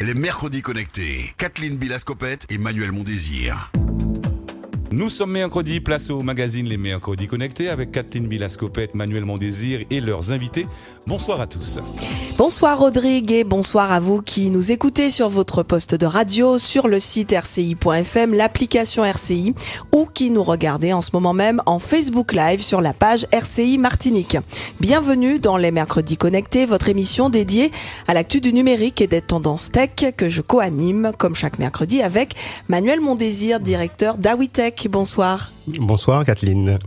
Les mercredis connectés. Kathleen Bilascopette et Manuel Mondésir. Nous sommes mercredi, place au magazine Les Mercredis Connectés avec Kathleen Bilascopette, Manuel Mondésir et leurs invités. Bonsoir à tous. Bonsoir Rodrigue et bonsoir à vous qui nous écoutez sur votre poste de radio, sur le site rci.fm, l'application RCI ou qui nous regardez en ce moment même en Facebook Live sur la page RCI Martinique. Bienvenue dans les Mercredis Connectés, votre émission dédiée à l'actu du numérique et des tendances tech que je co-anime comme chaque mercredi avec Manuel Mondésir, directeur d'Awitech. Bonsoir. Bonsoir Kathleen.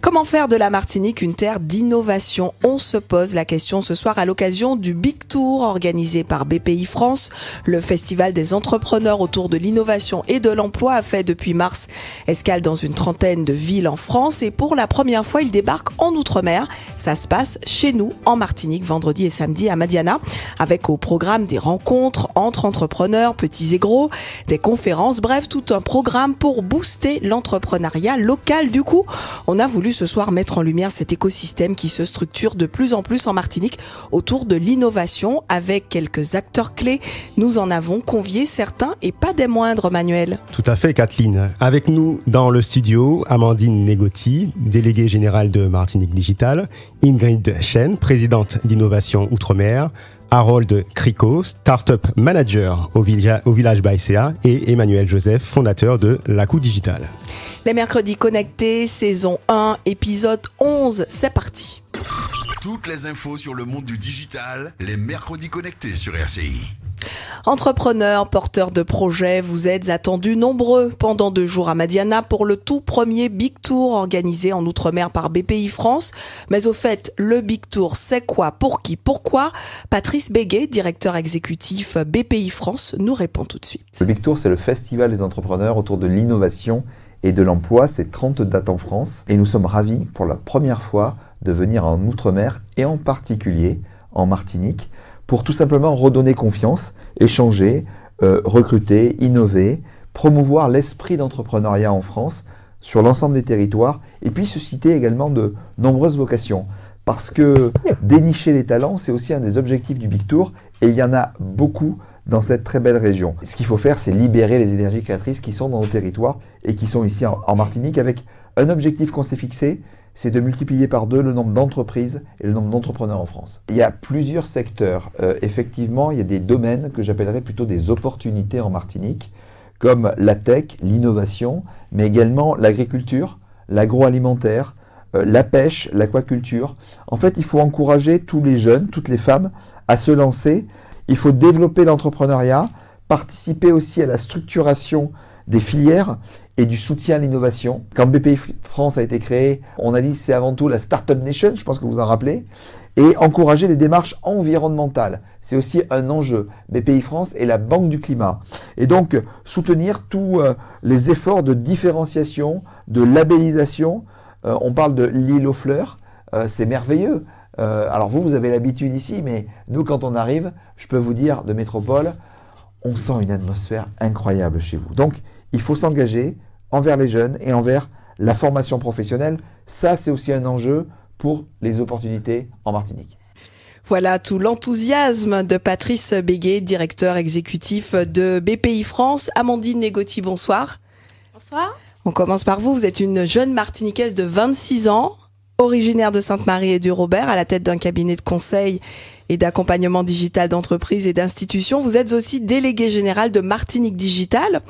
Comment faire de la Martinique une terre d'innovation On se pose la question ce soir à l'occasion du Big Tour organisé par BPI France. Le festival des entrepreneurs autour de l'innovation et de l'emploi a fait depuis mars escale dans une trentaine de villes en France et pour la première fois il débarque en Outre-mer. Ça se passe chez nous en Martinique vendredi et samedi à Madiana avec au programme des rencontres entre entrepreneurs petits et gros, des conférences, bref tout un programme pour booster l'entrepreneuriat local. Du coup, on a voulu ce soir mettre en lumière cet écosystème qui se structure de plus en plus en Martinique autour de l'innovation avec quelques acteurs clés. Nous en avons convié certains et pas des moindres, Manuel. Tout à fait Kathleen. Avec nous dans le studio, Amandine Negotti, déléguée générale de Martinique Digital, Ingrid Chen, présidente d'innovation Outre-mer, Harold Crico, Startup Manager au, village, au village Baïséa et Emmanuel Joseph, fondateur de La Coup Digital. Les mercredis connectés, saison 1, épisode 11, c'est parti. Toutes les infos sur le monde du digital, les mercredis connectés sur RCI. Entrepreneurs, porteurs de projets, vous êtes attendus nombreux pendant deux jours à Madiana pour le tout premier Big Tour organisé en Outre-mer par BPI France. Mais au fait, le Big Tour, c'est quoi, pour qui, pourquoi? Patrice Béguet, directeur exécutif BPI France, nous répond tout de suite. Le Big Tour, c'est le festival des entrepreneurs autour de l'innovation et de l'emploi. C'est 30 dates en France et nous sommes ravis pour la première fois de venir en Outre-mer et en particulier en Martinique pour tout simplement redonner confiance, échanger, euh, recruter, innover, promouvoir l'esprit d'entrepreneuriat en France sur l'ensemble des territoires et puis susciter également de nombreuses vocations. Parce que dénicher les talents, c'est aussi un des objectifs du Big Tour et il y en a beaucoup dans cette très belle région. Ce qu'il faut faire, c'est libérer les énergies créatrices qui sont dans nos territoires et qui sont ici en, en Martinique avec un objectif qu'on s'est fixé, c'est de multiplier par deux le nombre d'entreprises et le nombre d'entrepreneurs en France. Il y a plusieurs secteurs. Euh, effectivement, il y a des domaines que j'appellerais plutôt des opportunités en Martinique, comme la tech, l'innovation, mais également l'agriculture, l'agroalimentaire, euh, la pêche, l'aquaculture. En fait, il faut encourager tous les jeunes, toutes les femmes à se lancer. Il faut développer l'entrepreneuriat, participer aussi à la structuration des filières et du soutien à l'innovation. Quand BPI France a été créé, on a dit c'est avant tout la Startup Nation, je pense que vous en rappelez, et encourager les démarches environnementales. C'est aussi un enjeu. BPI France est la banque du climat. Et donc soutenir tous euh, les efforts de différenciation, de labellisation. Euh, on parle de l'île aux fleurs, euh, c'est merveilleux. Alors vous, vous avez l'habitude ici, mais nous, quand on arrive, je peux vous dire, de métropole, on sent une atmosphère incroyable chez vous. Donc, il faut s'engager envers les jeunes et envers la formation professionnelle. Ça, c'est aussi un enjeu pour les opportunités en Martinique. Voilà tout l'enthousiasme de Patrice Béguet, directeur exécutif de BPI France. Amandine Négotti, bonsoir. Bonsoir. On commence par vous. Vous êtes une jeune Martiniquaise de 26 ans, originaire de Sainte-Marie et du Robert, à la tête d'un cabinet de conseil et d'accompagnement digital d'entreprises et d'institutions. Vous êtes aussi délégué général de Martinique Digital.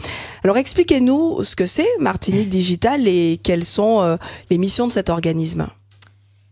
Alors expliquez-nous ce que c'est Martinique Digital et quelles sont euh, les missions de cet organisme.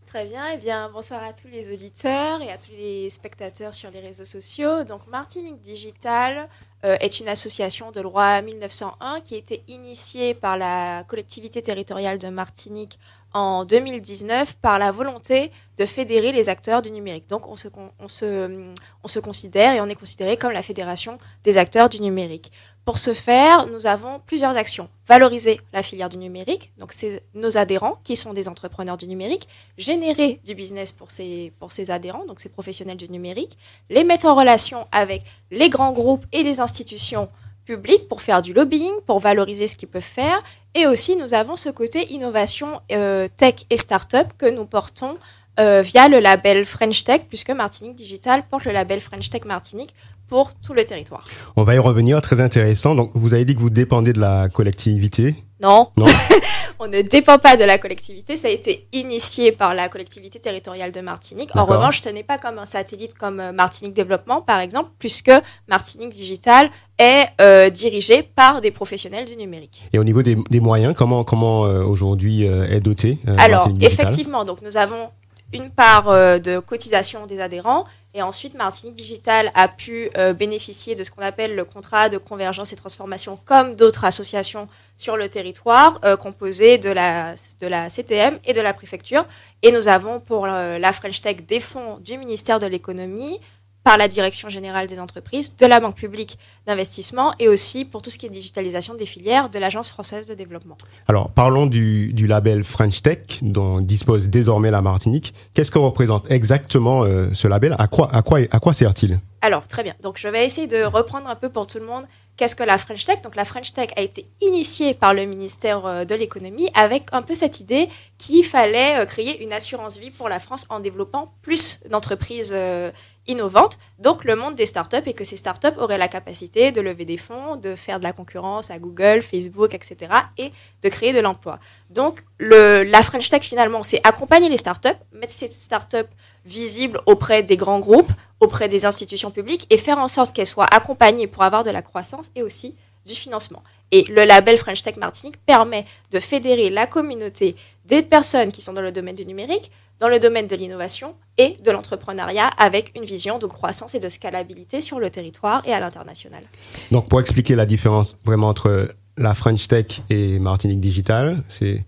Très bien. Eh bien, bonsoir à tous les auditeurs et à tous les spectateurs sur les réseaux sociaux. Donc, Martinique Digital est une association de loi 1901 qui a été initiée par la collectivité territoriale de Martinique en 2019 par la volonté de fédérer les acteurs du numérique. Donc on se, on, se, on se considère et on est considéré comme la fédération des acteurs du numérique. Pour ce faire, nous avons plusieurs actions. Valoriser la filière du numérique, donc c'est nos adhérents qui sont des entrepreneurs du numérique, générer du business pour ces, pour ces adhérents, donc ces professionnels du numérique, les mettre en relation avec les grands groupes et les institutions public pour faire du lobbying, pour valoriser ce qu'ils peuvent faire. Et aussi, nous avons ce côté innovation euh, tech et start-up que nous portons euh, via le label French Tech, puisque Martinique Digital porte le label French Tech Martinique pour tout le territoire. On va y revenir, très intéressant. Donc, vous avez dit que vous dépendez de la collectivité. Non, Non on ne dépend pas de la collectivité, ça a été initié par la collectivité territoriale de Martinique. En revanche, ce n'est pas comme un satellite comme euh, Martinique Développement, par exemple, puisque Martinique Digital est euh, dirigé par des professionnels du numérique. Et au niveau des, des moyens, comment, comment euh, aujourd'hui euh, est doté Alors, Martinique Digital? effectivement, donc nous avons une part euh, de cotisation des adhérents et ensuite Martinique Digital a pu euh, bénéficier de ce qu'on appelle le contrat de convergence et transformation comme d'autres associations sur le territoire euh, composées de la, de la CTM et de la préfecture. Et nous avons pour la French Tech des fonds du ministère de l'économie par la Direction générale des entreprises, de la Banque publique d'investissement et aussi pour tout ce qui est digitalisation des filières de l'Agence française de développement. Alors, parlons du, du label French Tech, dont dispose désormais la Martinique. Qu'est-ce que représente exactement euh, ce label? À quoi, à quoi, à quoi sert-il? Alors, très bien. Donc, je vais essayer de reprendre un peu pour tout le monde qu'est-ce que la French Tech. Donc, la French Tech a été initiée par le ministère euh, de l'économie avec un peu cette idée qu'il fallait euh, créer une assurance vie pour la France en développant plus d'entreprises innovantes, donc le monde des startups, et que ces startups auraient la capacité de lever des fonds, de faire de la concurrence à Google, Facebook, etc., et de créer de l'emploi. Donc, la French Tech, finalement, c'est accompagner les startups, mettre ces startups visibles auprès des grands groupes, auprès des institutions publiques, et faire en sorte qu'elles soient accompagnées pour avoir de la croissance et aussi du financement. Et le label French Tech Martinique permet de fédérer la communauté des personnes qui sont dans le domaine du numérique, dans le domaine de l'innovation et de l'entrepreneuriat avec une vision de croissance et de scalabilité sur le territoire et à l'international. Donc, pour expliquer la différence vraiment entre la French Tech et Martinique Digital, c'est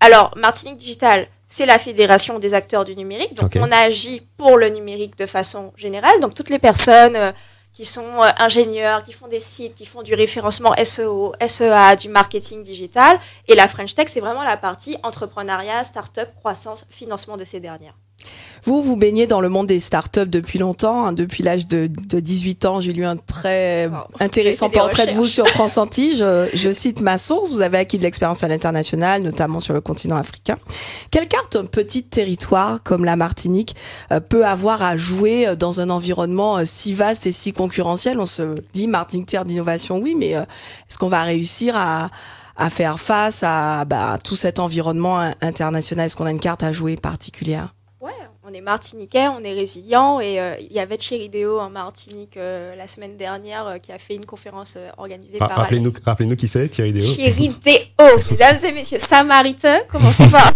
Alors, Martinique Digital, c'est la fédération des acteurs du numérique. Donc, on agit pour le numérique de façon générale. Donc, toutes les personnes euh, qui sont euh, ingénieurs, qui font des sites, qui font du référencement SEO, SEA, du marketing digital. Et la French Tech, c'est vraiment la partie entrepreneuriat, start-up, croissance, financement de ces dernières. Vous, vous baignez dans le monde des startups depuis longtemps. hein. depuis l'âge de, de 18 ans, j'ai lu un très Wow. intéressant portrait de vous sur France Antilles. Je, je cite ma source. Vous avez acquis de l'expérience à l'international, notamment sur le continent africain. Quelle carte un petit territoire comme la Martinique euh, peut avoir à jouer euh, dans un environnement euh, si vaste et si concurrentiel? On se dit Martinique terre d'innovation, oui, mais est-ce qu'on va réussir à à faire face à bah, tout cet environnement in- international? Est-ce qu'on a une carte à jouer particulière? On est martiniquais, on est résilient et euh, il y avait Chirideo en Martinique euh, la semaine dernière euh, qui a fait une conférence organisée par Rappelez-nous rappelez qui c'est, Thierry Déo. Chirideo, mesdames et messieurs, Samaritain, commençons par.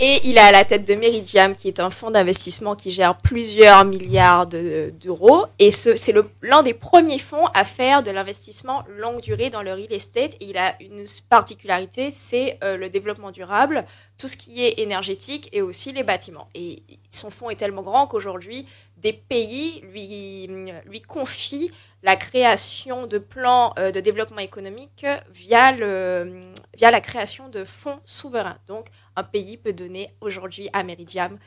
Et il est à la tête de Meridiam, qui est un fonds d'investissement qui gère plusieurs milliards de- d'euros. Et ce- c'est l'un des premiers fonds à faire de l'investissement longue durée dans le real estate. Et il a une particularité, c'est euh, le développement durable, tout ce qui est énergétique et aussi les bâtiments. Et son fonds est tellement grand qu'aujourd'hui, des pays lui, lui confient la création de plans euh, de développement économique via, le, via la création de fonds souverains. Donc, un pays peut donner aujourd'hui à Meridiam,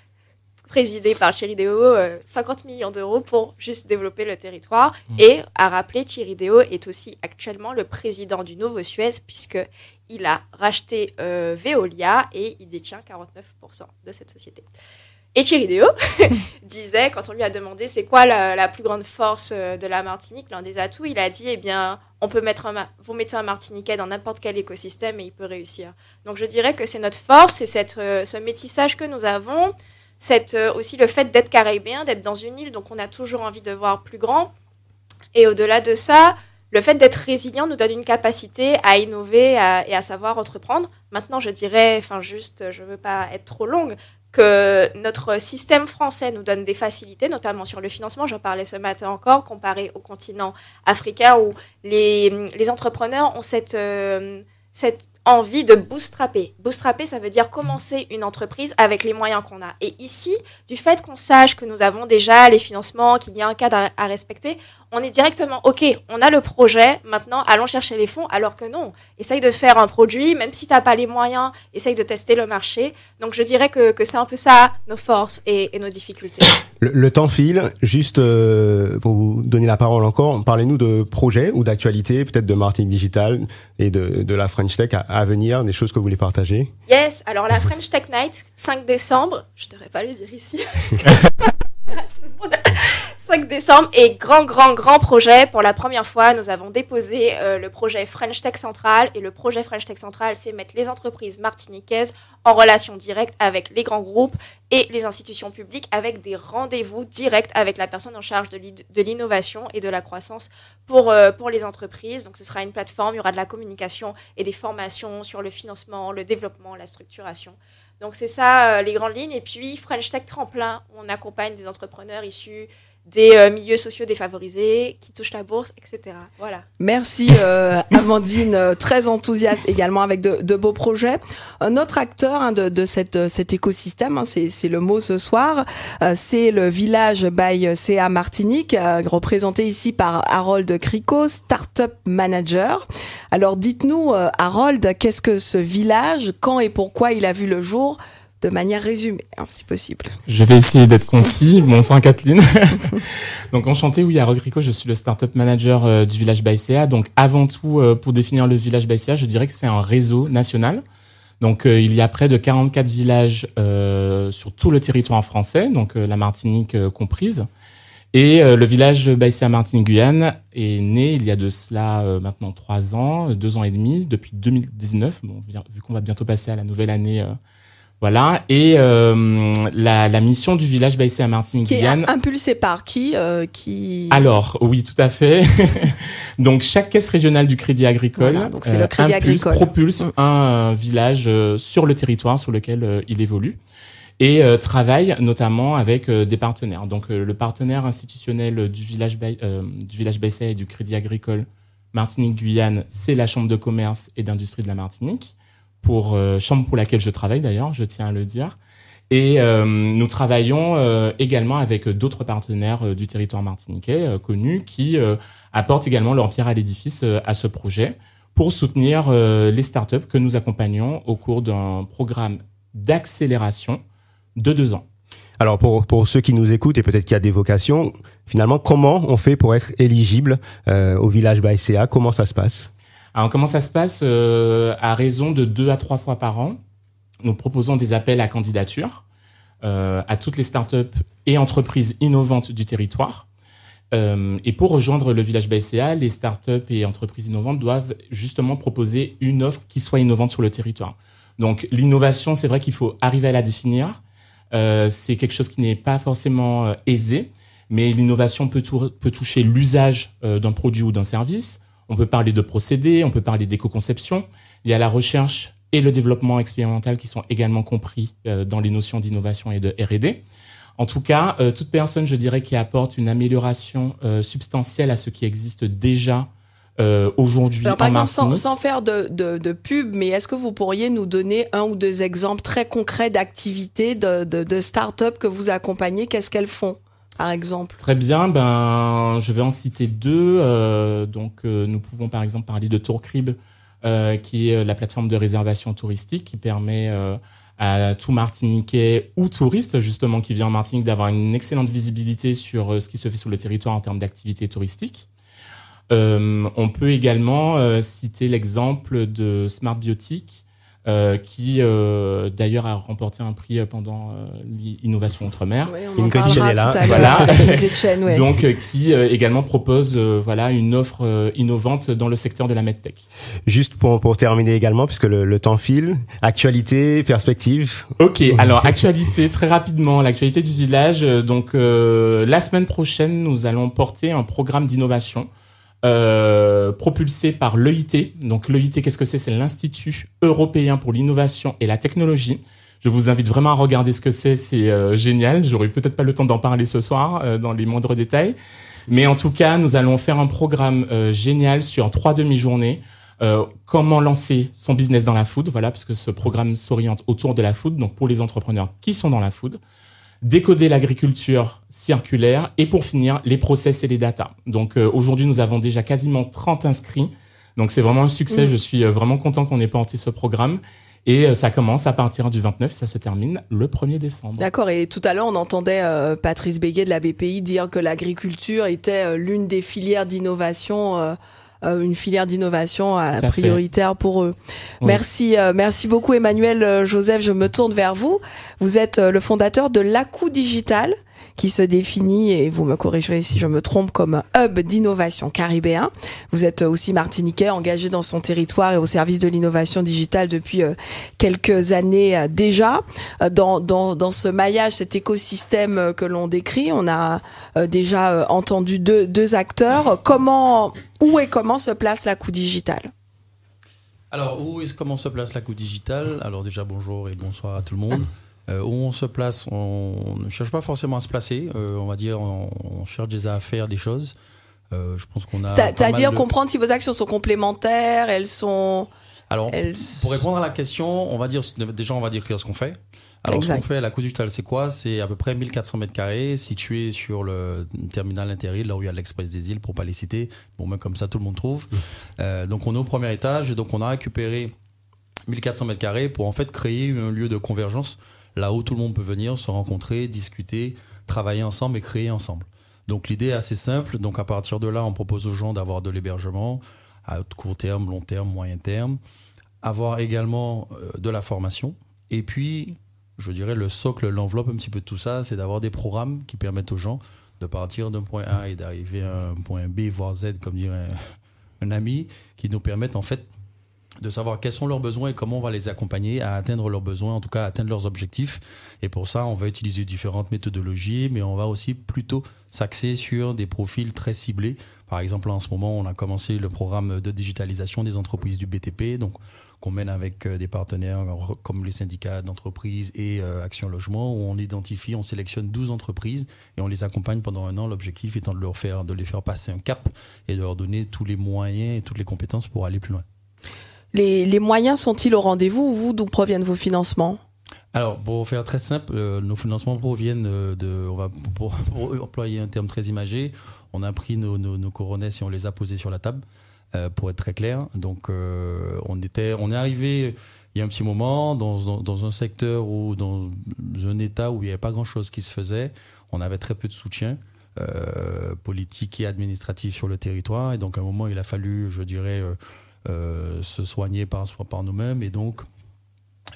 présidé par Chirideo, euh, 50 millions d'euros pour juste développer le territoire. Et à rappeler, Chirideo est aussi actuellement le président du Nouveau Suez, puisqu'il a racheté euh, Veolia et il détient 49% de cette société. Et Chirideo disait, quand on lui a demandé c'est quoi la, plus grande force euh, de la Martinique, l'un des atouts, il a dit, eh bien, on peut mettre un, vous mettez un Martiniquais dans n'importe quel écosystème et il peut réussir. Donc je dirais que c'est notre force, c'est cette, euh, ce métissage que nous avons, c'est aussi le fait d'être caribéen, d'être dans une île, donc on a toujours envie de voir plus grand. Et au-delà de ça, le fait d'être résilient nous donne une capacité à innover et à savoir entreprendre. Maintenant, je dirais, enfin juste, je veux pas être trop longue, que notre système français nous donne des facilités, notamment sur le financement. J'en parlais ce matin encore, comparé au continent africain où les, les entrepreneurs ont cette, euh, cette envie de bootstrapper. Bootstrapper, ça veut dire commencer une entreprise avec les moyens qu'on a. Et ici, du fait qu'on sache que nous avons déjà les financements, qu'il y a un cadre à, respecter, on est directement, OK, on a le projet, maintenant allons chercher les fonds, alors que non. Essaye de faire un produit, même si tu n'as pas les moyens, essaye de tester le marché. Donc je dirais que, que c'est un peu ça nos forces et, nos difficultés. Le, temps file. Juste euh, pour vous donner la parole encore, parlez-nous de projets ou d'actualités, peut-être de Martinique Digital et de, de la French Tech à venir, des choses que vous voulez partager Yes, alors la French Tech Night, 5 décembre, je ne devrais pas le dire ici. 5 décembre et grand, grand, grand projet. Pour la première fois, nous avons déposé euh, le projet French Tech Central. Et le projet French Tech Central, c'est mettre les entreprises martiniquaises en relation directe avec les grands groupes et les institutions publiques avec des rendez-vous directs avec la personne en charge de l'innovation et de la croissance pour, euh, pour les entreprises. Donc ce sera une plateforme, il y aura de la communication et des formations sur le financement, le développement, la structuration. Donc c'est ça euh, les grandes lignes. Et puis French Tech Tremplin, on accompagne des entrepreneurs issus des euh, milieux sociaux défavorisés, qui touchent la bourse, etc. Voilà. Merci euh, Amandine, euh, très enthousiaste également avec de, de beaux projets. Un autre acteur hein, de, de cette, euh, cet écosystème, hein, c'est le mot ce soir, euh, c'est le village by CA Martinique, euh, représenté ici par Harold Crico, Startup Manager. Alors dites-nous Harold, qu'est-ce que ce village, quand et pourquoi il a vu le jour de manière résumée, hein, si possible. Je vais essayer d'être concis. Bonsoir Kathleen. donc enchanté, oui, à Rodrigo, je suis le startup manager euh, du village Baïséa. Donc avant tout, euh, pour définir le village Baïséa, je dirais que c'est un réseau national. Donc euh, il y a près de 44 villages sur tout le territoire français, donc la Martinique comprise. Et le village Baïséa Martinique-Guyane est né il y a de cela maintenant trois ans, deux ans et demi, depuis 2019. Bon, vu qu'on va bientôt passer à la nouvelle année, voilà. Et euh, la, la mission du village Baïséa Qui est Martinique-Guyane. impulsé par qui euh, qui... Alors, oui, tout à fait. Donc, chaque caisse régionale du Crédit Agricole Voilà, donc c'est le Crédit impulse, Agricole. propulse Mm. un euh, village euh, sur le territoire sur lequel euh, il évolue et euh, travaille notamment avec euh, des partenaires. Donc, euh, le partenaire institutionnel du village, euh, du village Baïséa et du Crédit Agricole Martinique-Guyane, c'est la Chambre de commerce et d'industrie de la Martinique, pour euh, chambre pour laquelle je travaille d'ailleurs, je tiens à le dire. Et euh, nous travaillons euh, également avec d'autres partenaires euh, du territoire martiniquais euh, connus qui apportent également leur pierre à l'édifice à ce projet pour soutenir les startups que nous accompagnons au cours d'un programme d'accélération de deux ans. Alors pour, pour ceux qui nous écoutent et peut-être qu'il y a des vocations, finalement, comment on fait pour être éligible au village BACA Comment ça se passe? Alors comment ça se passe euh, À raison de deux à trois fois par an, nous proposons des appels à candidature euh, à toutes les startups et entreprises innovantes du territoire. Euh, et pour rejoindre le village BCA, les startups et entreprises innovantes doivent justement proposer une offre qui soit innovante sur le territoire. Donc l'innovation, c'est vrai qu'il faut arriver à la définir. C'est quelque chose qui n'est pas forcément aisé, mais l'innovation peut, tou- peut toucher l'usage d'un produit ou d'un service. On peut parler de procédés, on peut parler d'éco-conception. Il y a la recherche et le développement expérimental qui sont également compris euh, dans les notions d'innovation et de R&D. En tout cas, euh, toute personne, je dirais, qui apporte une amélioration euh, substantielle à ce qui existe déjà euh, aujourd'hui par en exemple, sans, faire de, de, de pub, mais est-ce que vous pourriez nous donner un ou deux exemples très concrets d'activités de, de, de start-up que vous accompagnez? Qu'est-ce qu'elles font, par exemple Très bien, ben je vais en citer deux. Euh, donc euh, nous pouvons par exemple parler de Tourcrib, euh, qui est la plateforme de réservation touristique qui permet euh, à tout Martiniquais ou touriste justement qui vient en Martinique d'avoir une excellente visibilité sur euh, ce qui se fait sur le territoire en termes d'activités touristiques. Euh, on peut également euh, citer l'exemple de Smart Biotique, euh, qui euh, d'ailleurs a remporté un prix pendant euh, l'Innovation Outre-mer. Oui, on en Ingrid Chen est là. Voilà. Chen, ouais. Donc, euh, qui euh, également propose euh, voilà une offre euh, innovante dans le secteur de la medtech. Juste pour, pour terminer également, puisque le, le temps file, actualité, perspective. Ok, alors actualité très rapidement, l'actualité du village. Euh, Donc euh, la semaine prochaine, nous allons porter un programme d'innovation euh, propulsé par l'EIT. Donc l'EIT, qu'est-ce que c'est? C'est l'Institut européen pour l'innovation et la technologie. Je vous invite vraiment à regarder ce que c'est, c'est euh, génial. J'aurai peut-être pas le temps d'en parler ce soir euh, dans les moindres détails. Mais en tout cas, nous allons faire un programme euh, génial sur trois demi-journées. Euh, comment lancer son business dans la food, voilà, parce que ce programme s'oriente autour de la food, donc pour les entrepreneurs qui sont dans la food, décoder l'agriculture circulaire et pour finir, les process et les data. Donc euh, aujourd'hui, nous avons déjà quasiment 30 inscrits, donc c'est vraiment un succès, Mm. je suis euh, vraiment content qu'on ait porté ce programme. Et euh, ça commence à partir du 29, ça se termine le 1er décembre. D'accord, et tout à l'heure, on entendait euh, Patrice Béguet de la BPI dire que l'agriculture était euh, l'une des filières d'innovation une filière d'innovation euh, prioritaire pour eux. Oui. Merci, euh, merci beaucoup Emmanuel euh, Joseph. Je me tourne vers vous. Vous êtes euh, le fondateur de l'ACU Digital qui se définit, et vous me corrigerez si je me trompe, comme hub d'innovation caribéen. Vous êtes aussi martiniquais, engagé dans son territoire et au service de l'innovation digitale depuis euh, quelques années euh, déjà. Euh, Dans, dans, dans ce maillage, cet écosystème que l'on décrit, on a déjà entendu deux, deux acteurs. Comment, où et comment se place l'ACU Digital Alors, où est-ce comment se place la coupe digitale? Alors déjà, bonjour et bonsoir à tout le monde. Euh, où on se place, on ne cherche pas forcément à se placer. euh, on va dire, on, on cherche déjà à faire des choses. Euh, je pense qu'on a. C'est-à-dire de- comprendre si vos actions sont complémentaires, elles sont... Alors, elles... pour répondre à la question, on va dire déjà, on va décrire ce qu'on fait. Alors, ce qu'on fait, la coupe digitale, c'est quoi? C'est à peu près 1400 mètres carrés, situé sur le terminal intérieur, là où il y a l'Express des îles, pour pas les citer. Bon, même comme ça, tout le monde trouve. Euh, donc, on est au premier étage, et donc on a récupéré 1400 mètres carrés pour en fait créer un lieu de convergence, là où tout le monde peut venir se rencontrer, discuter, travailler ensemble et créer ensemble. Donc, l'idée est assez simple. Donc, à partir de là, on propose aux gens d'avoir de l'hébergement à court terme, long terme, moyen terme avoir également euh, de la formation. Et puis, je dirais, le socle, l'enveloppe un petit peu de tout ça, c'est d'avoir des programmes qui permettent aux gens de partir d'un point A et d'arriver à un point B, voire Z, comme dirait un ami, qui nous permettent en fait de savoir quels sont leurs besoins et comment on va les accompagner à atteindre leurs besoins, en tout cas à atteindre leurs objectifs. Et pour ça, on va utiliser différentes méthodologies, mais on va aussi plutôt s'axer sur des profils très ciblés. Par exemple, en ce moment, on a commencé le programme de digitalisation des entreprises du BTP, donc qu'on mène avec euh, des partenaires comme les syndicats d'entreprises et euh, Action Logement, où on identifie, on sélectionne 12 entreprises et on les accompagne pendant un an. L'objectif étant de leur faire, de les faire passer un cap et de leur donner tous les moyens et toutes les compétences pour aller plus loin. Les, moyens sont-ils au rendez-vous Vous, d'où proviennent vos financements? Alors, pour faire très simple, euh, nos financements proviennent euh, de, on va pour, employer un terme très imagé, on a pris nos, nos, nos coronesses et on les a posés sur la table, euh, pour être très clair. Donc, on était, on est arrivé il y a un petit moment dans, dans, un secteur ou dans un état où il n'y avait pas grand-chose qui se faisait. On avait très peu de soutien. politique et administratif sur le territoire et donc à un moment il a fallu je dirais se soigner par, par nous-mêmes et donc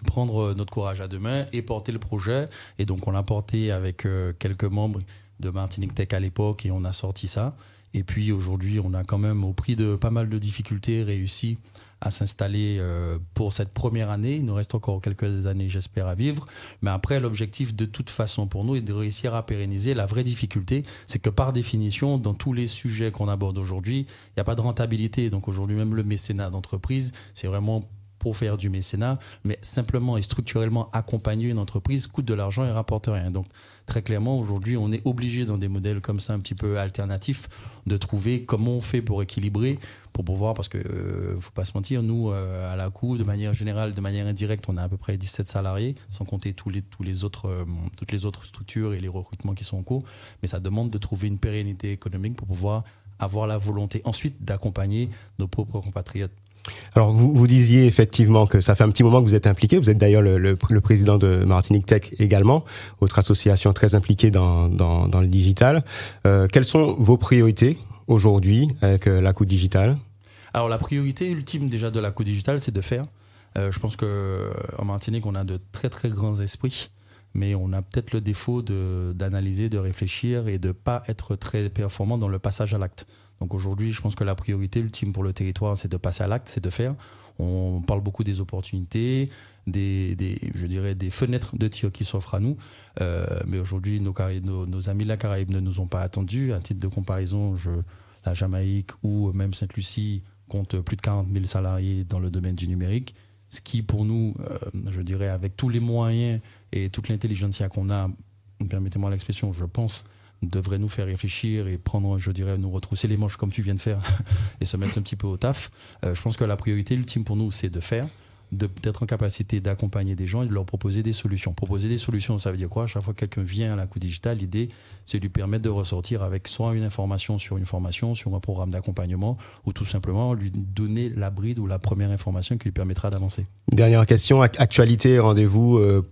prendre euh, notre courage à deux mains et porter le projet. Et donc, on l'a porté avec euh, quelques membres de Martinique Tech à l'époque et on a sorti ça. Et puis aujourd'hui, on a quand même, au prix de pas mal de difficultés, réussi à s'installer euh, pour cette première année. Il nous reste encore quelques années, j'espère, à vivre. Mais après, l'objectif de toute façon pour nous est de réussir à pérenniser. La vraie difficulté, c'est que par définition, dans tous les sujets qu'on aborde aujourd'hui, il n'y a pas de rentabilité. Donc aujourd'hui, même le mécénat d'entreprise, c'est vraiment pour faire du mécénat, mais simplement et structurellement accompagner une entreprise coûte de l'argent et rapporte rien. Donc très clairement, aujourd'hui, on est obligé dans des modèles comme ça un petit peu alternatifs de trouver comment on fait pour équilibrer, pour pouvoir, parce que euh, faut pas se mentir, nous euh, à la cour, de manière générale, de manière indirecte, on a à peu près 17 salariés, sans compter tous les autres euh, toutes les autres structures et les recrutements qui sont en cours, mais ça demande de trouver une pérennité économique pour pouvoir avoir la volonté ensuite d'accompagner nos propres compatriotes. Alors, vous, vous disiez effectivement que ça fait un petit moment que vous êtes impliqué. Vous êtes d'ailleurs le, le, le président de Martinique Tech également, autre association très impliquée dans, dans, dans le digital. Euh, quelles sont vos priorités aujourd'hui avec euh, la coup digital Alors la priorité ultime déjà de la co digitale, c'est de faire. Euh, je pense que euh, Martinique, on a de très très grands esprits, mais on a peut-être le défaut de d'analyser, de réfléchir et de pas être très performant dans le passage à l'acte. Donc aujourd'hui, je pense que la priorité ultime pour le territoire, c'est de passer à l'acte, c'est de faire. On parle beaucoup des opportunités, des, des je dirais des fenêtres de tir qui s'offrent à nous, Euh, mais aujourd'hui, nos, amis de la Caraïbe ne nous ont pas attendus. À titre de comparaison, la Jamaïque ou même Sainte-Lucie compte plus de 40 000 salariés dans le domaine du numérique, ce qui pour nous, euh, je dirais, avec tous les moyens et toute l'intelligentsia qu'on a, permettez-moi l'expression, je pense, devrait nous faire réfléchir et prendre, je dirais, nous retrousser les manches comme tu viens de faire et se mettre un petit peu au taf. Euh, je pense que la priorité ultime pour nous, c'est de faire, d'être en capacité d'accompagner des gens et de leur proposer des solutions. Proposer des solutions, ça veut dire quoi? À chaque fois que quelqu'un vient à la coup digital, l'idée, c'est de lui permettre de ressortir avec soit une information sur une formation, sur un programme d'accompagnement, ou tout simplement lui donner la bride ou la première information qui lui permettra d'avancer. Dernière question, ac- actualité, rendez-vous euh,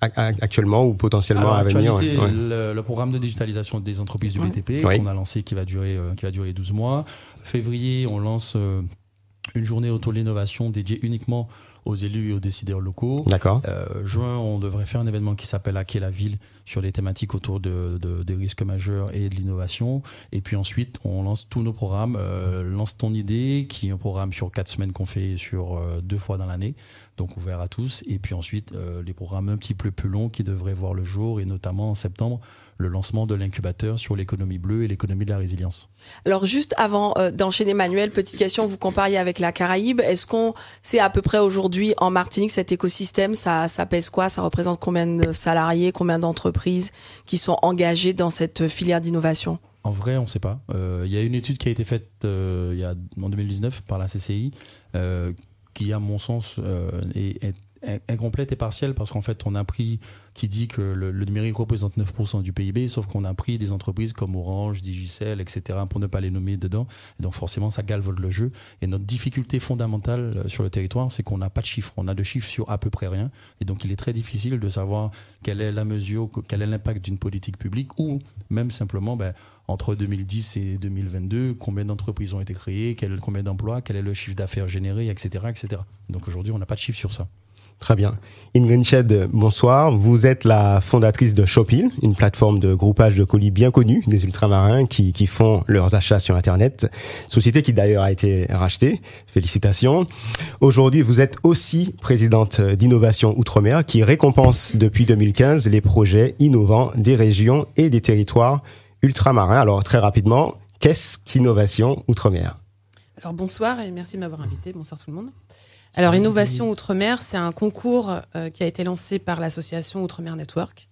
actuellement ou potentiellement Alors, à venir ouais. Le, le programme de digitalisation des entreprises du Ouais. BTP Oui. qu'on a lancé qui va durer euh, qui va durer 12 mois. Février, on lance euh, une journée autour de l'innovation dédiée uniquement aux élus et aux décideurs locaux. D'accord. Euh, juin, on devrait faire un événement qui s'appelle Hacker la ville sur les thématiques autour de, de- des risques majeurs et de l'innovation. Et puis ensuite, on lance tous nos programmes. Euh, lance ton idée, qui est un programme sur quatre semaines qu'on fait sur euh, deux fois dans l'année, donc ouvert à tous. Et puis ensuite, euh, les programmes un petit peu plus longs qui devraient voir le jour, et notamment en septembre, le lancement de l'incubateur sur l'économie bleue et l'économie de la résilience. Alors juste avant euh, d'enchaîner Manuel, petite question, vous compariez avec la Caraïbe, est-ce qu'on sait à peu près aujourd'hui en Martinique cet écosystème, ça, ça pèse quoi? Ça représente combien de salariés, combien d'entreprises qui sont engagées dans cette filière d'innovation? En vrai, on ne sait pas. Euh, Il y a une étude qui a été faite euh, y a, en 2019 par la CCI, euh, qui, à mon sens, est incomplète et partielle parce qu'en fait, on a pris, qui dit que le, numérique représente 9% du PIB, sauf qu'on a pris des entreprises comme Orange, Digicel, etc., pour ne pas les nommer dedans. Donc, forcément, ça galvaude le jeu. Et notre difficulté fondamentale euh, sur le territoire, c'est qu'on n'a pas de chiffres. On a de chiffres sur à peu près rien. Et donc, il est très difficile de savoir quelle est la mesure, quel est l'impact d'une politique publique ou même simplement, ben, entre 2010 et 2022, combien d'entreprises ont été créées, combien d'emplois, quel est le chiffre d'affaires généré, etc., etc. Donc aujourd'hui, on n'a pas de chiffre sur ça. Très bien. Ingrid bonsoir. Vous êtes la fondatrice de Shopil, une plateforme de groupage de colis bien connue des ultramarins qui, qui font leurs achats sur Internet. Société qui d'ailleurs a été rachetée. Félicitations. Aujourd'hui, vous êtes aussi présidente d'Innovation Outre-mer qui récompense depuis 2015 les projets innovants des régions et des territoires ultramarins. Alors très rapidement, qu'est-ce qu'Innovation Outre-mer? Alors bonsoir et merci de m'avoir invité. Bonsoir tout le monde. Alors Innovation Outre-mer, c'est un concours euh, qui a été lancé par l'association Outre-mer Network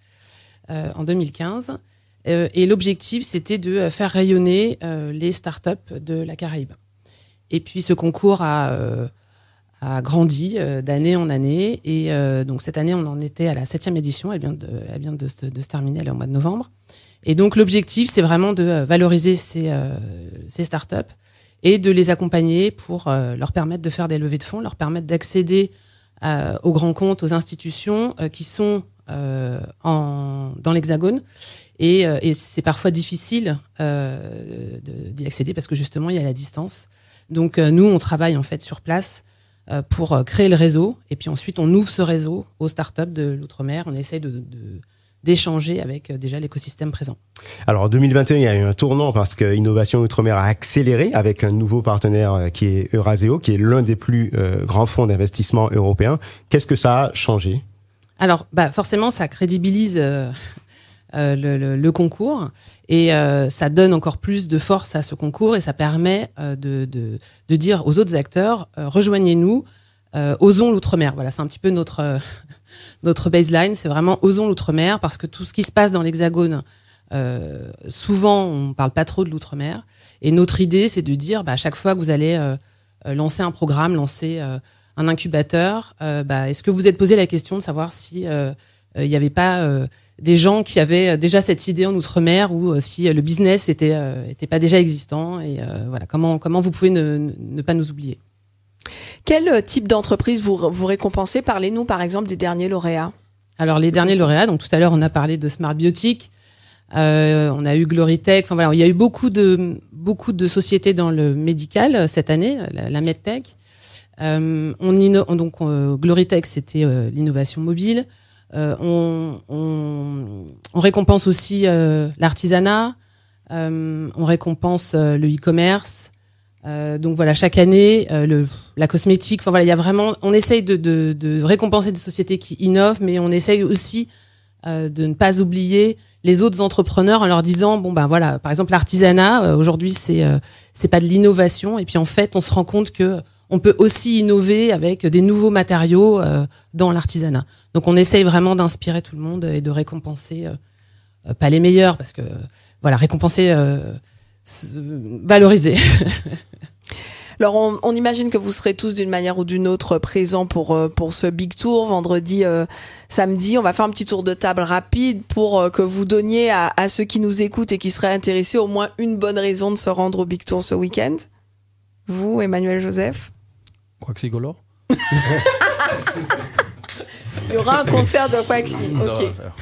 euh, en 2015. Euh, et l'objectif, c'était de faire rayonner les startups de la Caraïbe. Et puis ce concours a, grandi d'année en année. Et donc cette année, on en était à la septième édition. Elle vient de, se- terminer au mois de novembre. Et donc l'objectif, c'est vraiment de valoriser ces startups et de les accompagner pour euh, leur permettre de faire des levées de fonds, leur permettre d'accéder euh, aux grands comptes, aux institutions euh, qui sont dans l'Hexagone. Et, c'est parfois difficile d'y accéder parce que justement, il y a la distance. Donc nous, on travaille en fait sur place pour créer le réseau. Et puis ensuite, on ouvre ce réseau aux startups de l'outre-mer. On essaye de, de- d'échanger avec euh, déjà l'écosystème présent. Alors en 2021, il y a eu un tournant parce que Innovation Outre-mer a accéléré avec un nouveau partenaire euh, qui est Euraseo, qui est l'un des plus euh, grands fonds d'investissement européens. Qu'est-ce que ça a changé? Alors, bah, forcément, ça crédibilise euh, euh, le, le- le concours et euh, ça donne encore plus de force à ce concours et ça permet euh, de, de, de dire aux autres acteurs rejoignez-nous, euh, osons l'outre-mer. Voilà, c'est un petit peu notre euh, notre baseline, c'est vraiment osons l'outre-mer parce que tout ce qui se passe dans l'Hexagone. euh, souvent, on parle pas trop de l'outre-mer. Et notre idée, c'est de dire, bah, à chaque fois que vous allez euh, euh, lancer un programme, lancer euh, un incubateur, bah, est-ce que vous êtes posé la question de savoir si il n'y avait pas des gens qui avaient déjà cette idée en outre-mer ou si le business était était pas déjà existant et voilà comment comment vous pouvez ne- ne pas nous oublier? Quel euh, type d'entreprise vous, récompensez? Parlez-nous par exemple des derniers lauréats. Alors les derniers lauréats, donc tout à l'heure on a parlé de Smart Biotic, euh, on a eu Glorytech, enfin voilà, il y a eu beaucoup de beaucoup de sociétés dans le médical euh, cette année, la, la medtech. Euh, on inno- donc euh, Glorytech c'était euh, l'innovation mobile. Euh, on, on, on récompense aussi euh, l'artisanat, euh, on récompense euh, le e-commerce. Euh, donc voilà, chaque année, euh, la cosmétique. Enfin voilà, il y a vraiment, on essaye de, récompenser des sociétés qui innovent, mais on essaye aussi euh, de ne pas oublier les autres entrepreneurs en leur disant bon ben voilà, par exemple l'artisanat aujourd'hui c'est c'est pas de l'innovation et puis en fait on se rend compte que on peut aussi innover avec des nouveaux matériaux dans l'artisanat. Donc on essaye vraiment d'inspirer tout le monde et de récompenser pas les meilleurs parce que voilà récompenser valoriser. Alors on, on imagine que vous serez tous d'une manière ou d'une autre présents pour euh, pour ce big tour vendredi, euh, samedi. On va faire un petit tour de table rapide pour euh, que vous donniez à, à ceux qui nous écoutent et qui seraient intéressés au moins une bonne raison de se rendre au big tour ce week-end. Vous, Emmanuel Joseph? Quoi que c'est color Il y aura un concert de Quaxi. Non,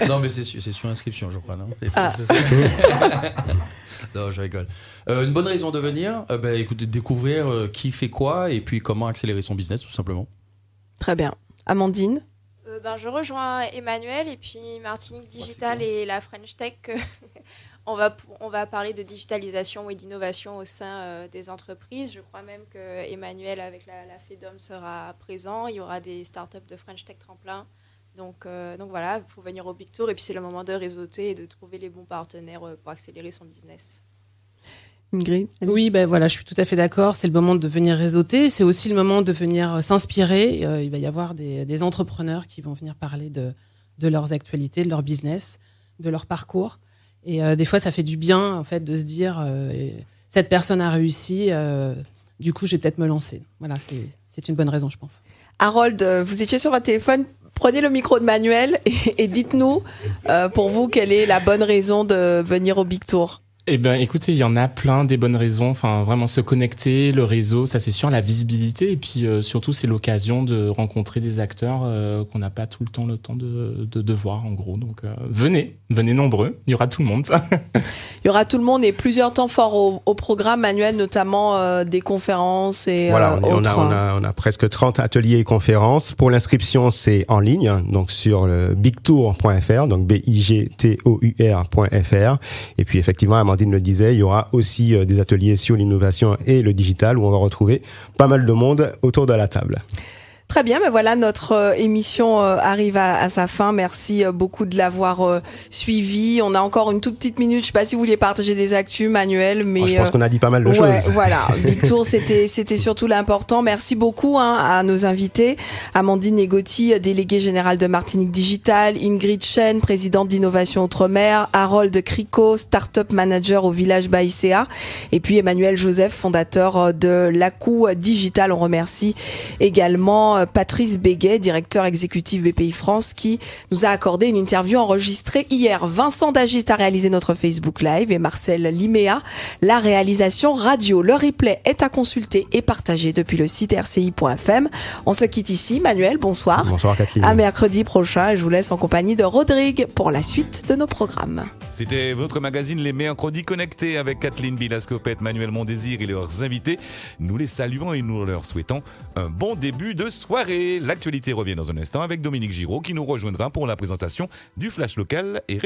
non, mais c'est sur, inscription, je crois, non? Ah. Non, je rigole. Euh, une bonne raison de venir, euh, bah, écoutez, découvrir euh, qui fait quoi et puis comment accélérer son business, tout simplement. Très bien. Amandine Euh, ben, je rejoins Emmanuel et puis Martinique Digital et la French Tech. on, va, on va parler de digitalisation et d'innovation au sein euh, des entreprises. Je crois même que Emmanuel, avec la, la FEDOM, sera présent. Il y aura des startups de French Tech Tremplin. Donc, euh, donc voilà, il faut venir au Big Tour et puis c'est le moment de réseauter et de trouver les bons partenaires euh, pour accélérer son business. Ingrid Oui, ben voilà, je suis tout à fait d'accord. C'est le moment de venir réseauter. C'est aussi le moment de venir euh, s'inspirer. Euh, il va y avoir des, des entrepreneurs qui vont venir parler de, de leurs actualités, de leur business, de leur parcours. Et euh, des fois, ça fait du bien, en fait, de se dire euh, et cette personne a réussi. euh, du coup, je vais peut-être me lancer. Voilà, c'est c'est une bonne raison, je pense. Harold, vous étiez sur votre téléphone. Prenez le micro de Manuel et, dites-nous, euh, pour vous, quelle est la bonne raison de venir au Big Tour Eh ben, écoutez, il y en a plein des bonnes raisons. Enfin, vraiment se connecter, le réseau, ça c'est sûr, la visibilité, et puis euh, surtout c'est l'occasion de rencontrer des acteurs euh, qu'on n'a pas tout le temps le temps de, de, de voir, en gros. Donc euh, venez, venez nombreux, il y aura tout le monde. Il y aura tout le monde et plusieurs temps forts au, au programme, Manuel, notamment euh, des conférences et Voilà, euh, on, est- on autres. a, on, a, on a presque 30 ateliers et conférences. Pour l'inscription, c'est en ligne, donc sur le bigtour.fr, donc B-I-G-T-O-U-R.fr. Et puis effectivement, Amandine le disait, il y aura aussi euh, des ateliers sur l'innovation et le digital où on va retrouver pas mal de monde autour de la table. Très bien, ben voilà, notre euh, émission euh, arrive à, à sa fin. Merci euh, beaucoup de l'avoir euh, suivi. On a encore une toute petite minute. Je sais pas si vous vouliez partager des actus, Manuel, mais Oh, je pense qu'on a dit pas mal de ouais, choses. voilà. Big Tour, c'était c'était surtout l'important. Merci beaucoup hein, à nos invités. Amandine Negoti, déléguée générale de Martinique Digital, Ingrid Chen, présidente d'Innovation Outre-mer, Harold Crico, startup manager au village Baïséa, et puis Emmanuel Joseph, fondateur de l'ACU Digital. On remercie également euh, Patrice Béguet, directeur exécutif BPI France, qui nous a accordé une interview enregistrée hier. Vincent Dagist a réalisé notre Facebook Live et Marcel Liméa la réalisation radio. Le replay est à consulter et partager depuis le site rci.fm. On se quitte ici. Manuel, bonsoir. Bonsoir Kathleen. À mercredi prochain, je vous laisse en compagnie de Rodrigue pour la suite de nos programmes. C'était votre magazine Les Mercredis Connectés avec Kathleen Bilascopette, Manuel Mondésir et leurs invités. Nous les saluons et nous leur souhaitons un bon début de soirée. L'actualité revient dans un instant avec Dominique Giraud qui nous rejoindra pour la présentation du Flash Local et